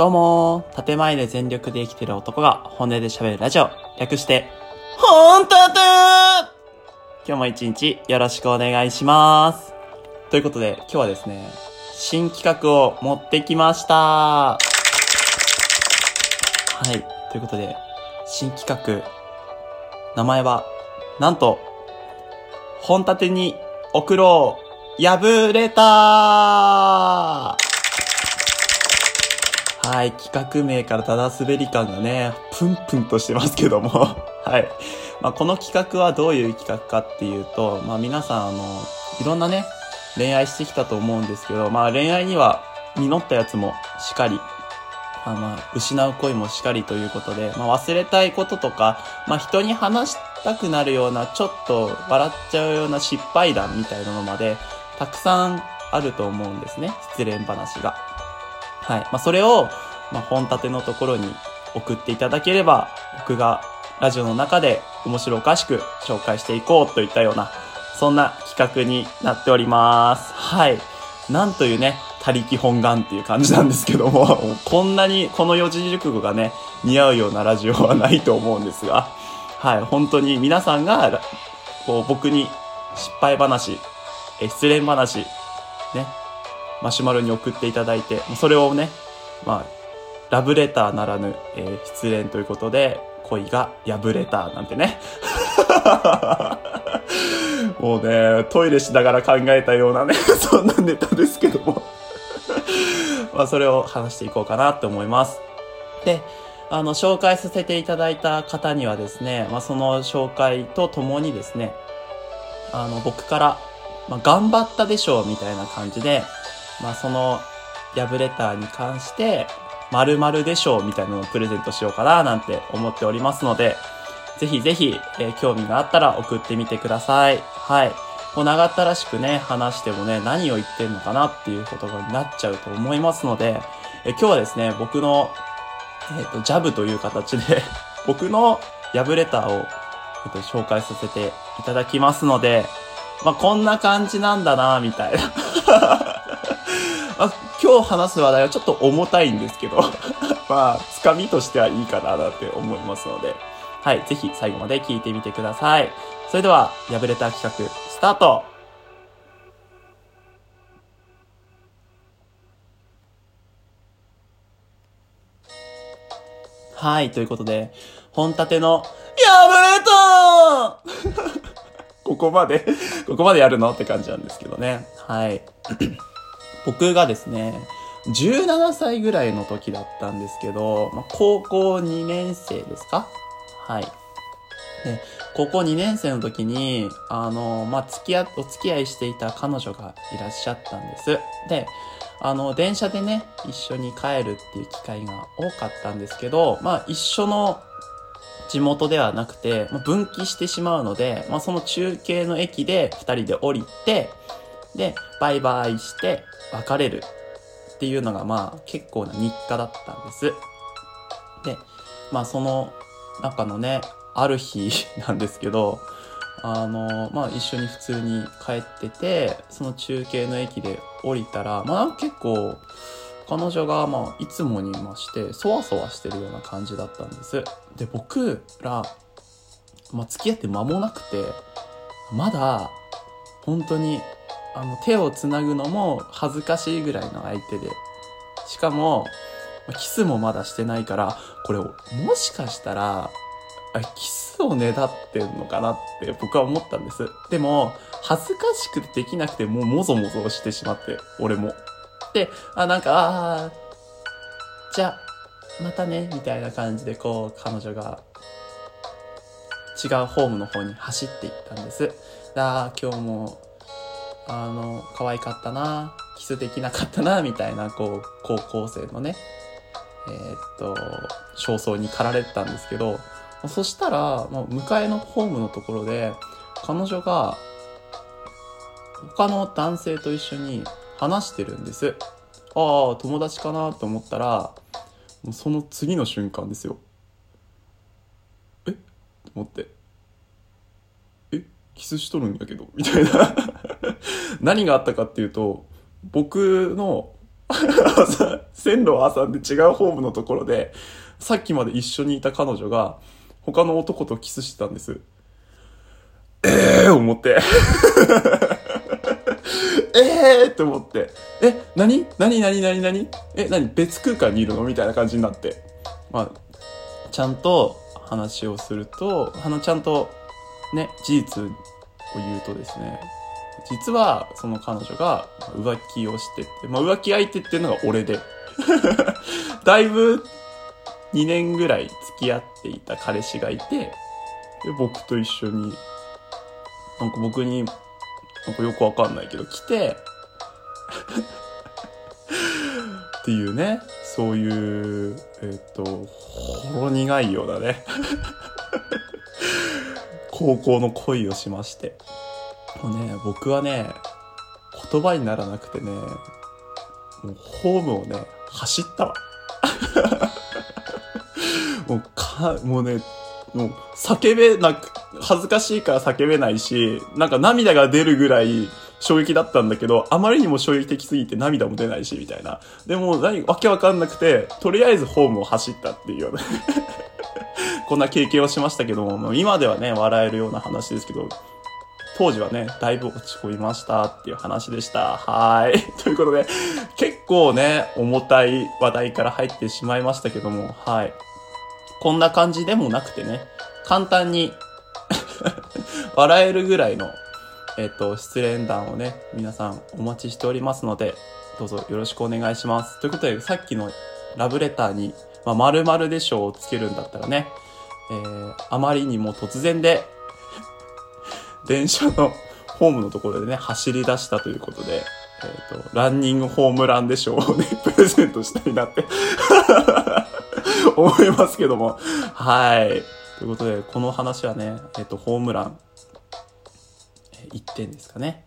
どうも、建前で全力で生きてる男が本音で喋るラジオ、略して、ほんたて今日も一日よろしくお願いします。ということで、今日はですね、新企画を持ってきました。はい。ということで、新企画、名前は、なんと、本立てに送ろう、破れたはい、企画名からただ滑り感がね、プンプンとしてますけども はい。まあ、この企画はどういう企画かっていうと、まあ、皆さん、あの、いろんなね、恋愛してきたと思うんですけど、まあ、恋愛には実ったやつもしかり、あま、失う恋もしかりということで、まあ、忘れたいこととか、まあ、人に話したくなるような、ちょっと笑っちゃうような失敗談みたいなのまで、たくさんあると思うんですね。失恋話が。はい。まあ、それを、まあ、本立てのところに送っていただければ、僕がラジオの中で面白おかしく紹介していこうといったような、そんな企画になっております。はい。なんというね、他力本願っていう感じなんですけども、こんなにこの四字熟語がね、似合うようなラジオはないと思うんですが、はい、本当に皆さんが、こう僕に失敗話、失恋話、ね、マシュマロに送っていただいて、それをね、まあ、ラブレターならぬ、えー、失恋ということで、恋が破れたなんてね。もうね、トイレしながら考えたようなね、そんなネタですけども まあ、それを話していこうかなって思います。で、あの、紹介させていただいた方にはですね、まあ、その紹介とともにですね、あの、僕から、まあ、頑張ったでしょうみたいな感じで、まあ、その、ラブレターに関して、〇〇でしょうみたいなのをプレゼントしようかななんて思っておりますので、ぜひぜひ、えー、興味があったら送ってみてください。はい。こう長ったらしくね、話してもね、何を言ってんのかなっていうことになっちゃうと思いますので、え今日はですね、僕の、えっ、ー、と、ジャブという形で 僕のヤブレターを、えっと、紹介させていただきますので、まあ、こんな感じなんだな、みたいな あ、今日話す話題はちょっと重たいんですけど まあ、つかみとしてはいいかななんて思いますので、はい、ぜひ最後まで聞いてみてください。それでは、破れた企画、スタートはい、ということで、本立ての、破れた ここまで ここまでやるの？って感じなんですけどね。はい。僕がですね、17歳ぐらいの時だったんですけど、まあ、高校2年生ですか？はい。で、高校2年生の時に、あの、まあ、付き合、お付き合いしていた彼女がいらっしゃったんです。で、あの、電車でね、一緒に帰るっていう機会が多かったんですけど、まあ、一緒の地元ではなくて、まあ、分岐してしまうので、まあ、その中継の駅で二人で降りて、で、バイバイして別れるっていうのがまあ結構な日課だったんです。で、まあその中のね、ある日なんですけど、あの、まあ一緒に普通に帰ってて、その中継の駅で降りたら、まあ結構、彼女がまあいつもにまして、そわそわしてるような感じだったんです。で、僕ら、まあ付き合って間もなくて、まだ、本当にあの、手をつなぐのも恥ずかしいぐらいの相手で。しかも、キスもまだしてないから、これ、もしかしたら、キスをねだってんのかなって僕は思ったんです。でも、恥ずかしくてできなくてもうもぞもぞしてしまって、俺も。で、あ、なんか、ああ、じゃ、またね、みたいな感じでこう、彼女が違うホームの方に走っていったんです。ああ、今日もあの、可愛かったな、キスできなかったな、みたいな、こう、高校生のね、えー、っと、焦燥に駆られてたんですけど、そしたら、もう迎えのホームのところで、彼女が、他の男性と一緒に話してるんです。ああ、友達かなと思ったら、もうその次の瞬間ですよ。え？と思って。え？キスしとるんやけどみたいな 何があったかっていうと、僕の、線路を挟んで違うホームのところで、さっきまで一緒にいた彼女が、他の男とキスしてたんです。ええー、思って。ええって思って。え、何？何？何？何？何？え、何？別空間にいるの？みたいな感じになって。まあ、ちゃんと話をすると、あの、ちゃんとね、事実を言うとですね、実はその彼女が浮気をしてて、まあ浮気相手っていうのが俺で。だいぶ2年ぐらい付き合っていた彼氏がいて、で僕と一緒に、なんか僕に、なんかよくわかんないけど来て、っていうね、そういう、えっ、ー、と、ほろ苦いようなね、高校の恋をしまして。もうね、僕はね、言葉にならなくてね、もうホームをね、走ったわ。もうか、もうね、もう叫べなく、恥ずかしいから叫べないし、なんか涙が出るぐらい衝撃だったんだけど、あまりにも衝撃的すぎて涙も出ないし、みたいな。でも、何、わけわかんなくて、とりあえずホームを走ったっていうような こんな経験をしましたけども、今ではね、笑えるような話ですけど、当時はね、だいぶ落ち込みましたっていう話でした。はい。ということで、結構ね、重たい話題から入ってしまいましたけども、はい。こんな感じでもなくてね、簡単に 笑えるぐらいの、えっ、と、失恋談をね、皆さんお待ちしておりますので、どうぞよろしくお願いします。ということで、さっきのラブレターに、まあ、〇〇でしょうをつけるんだったらね、えー、あまりにも突然で電車のホームのところでね、走り出したということで、えっ、ー、と、ランニングホームランでしょうをね、プレゼントしたいなって 思いますけども。はい。ということで、この話はね、えっ、ー、と、ホームラン、1点ですかね。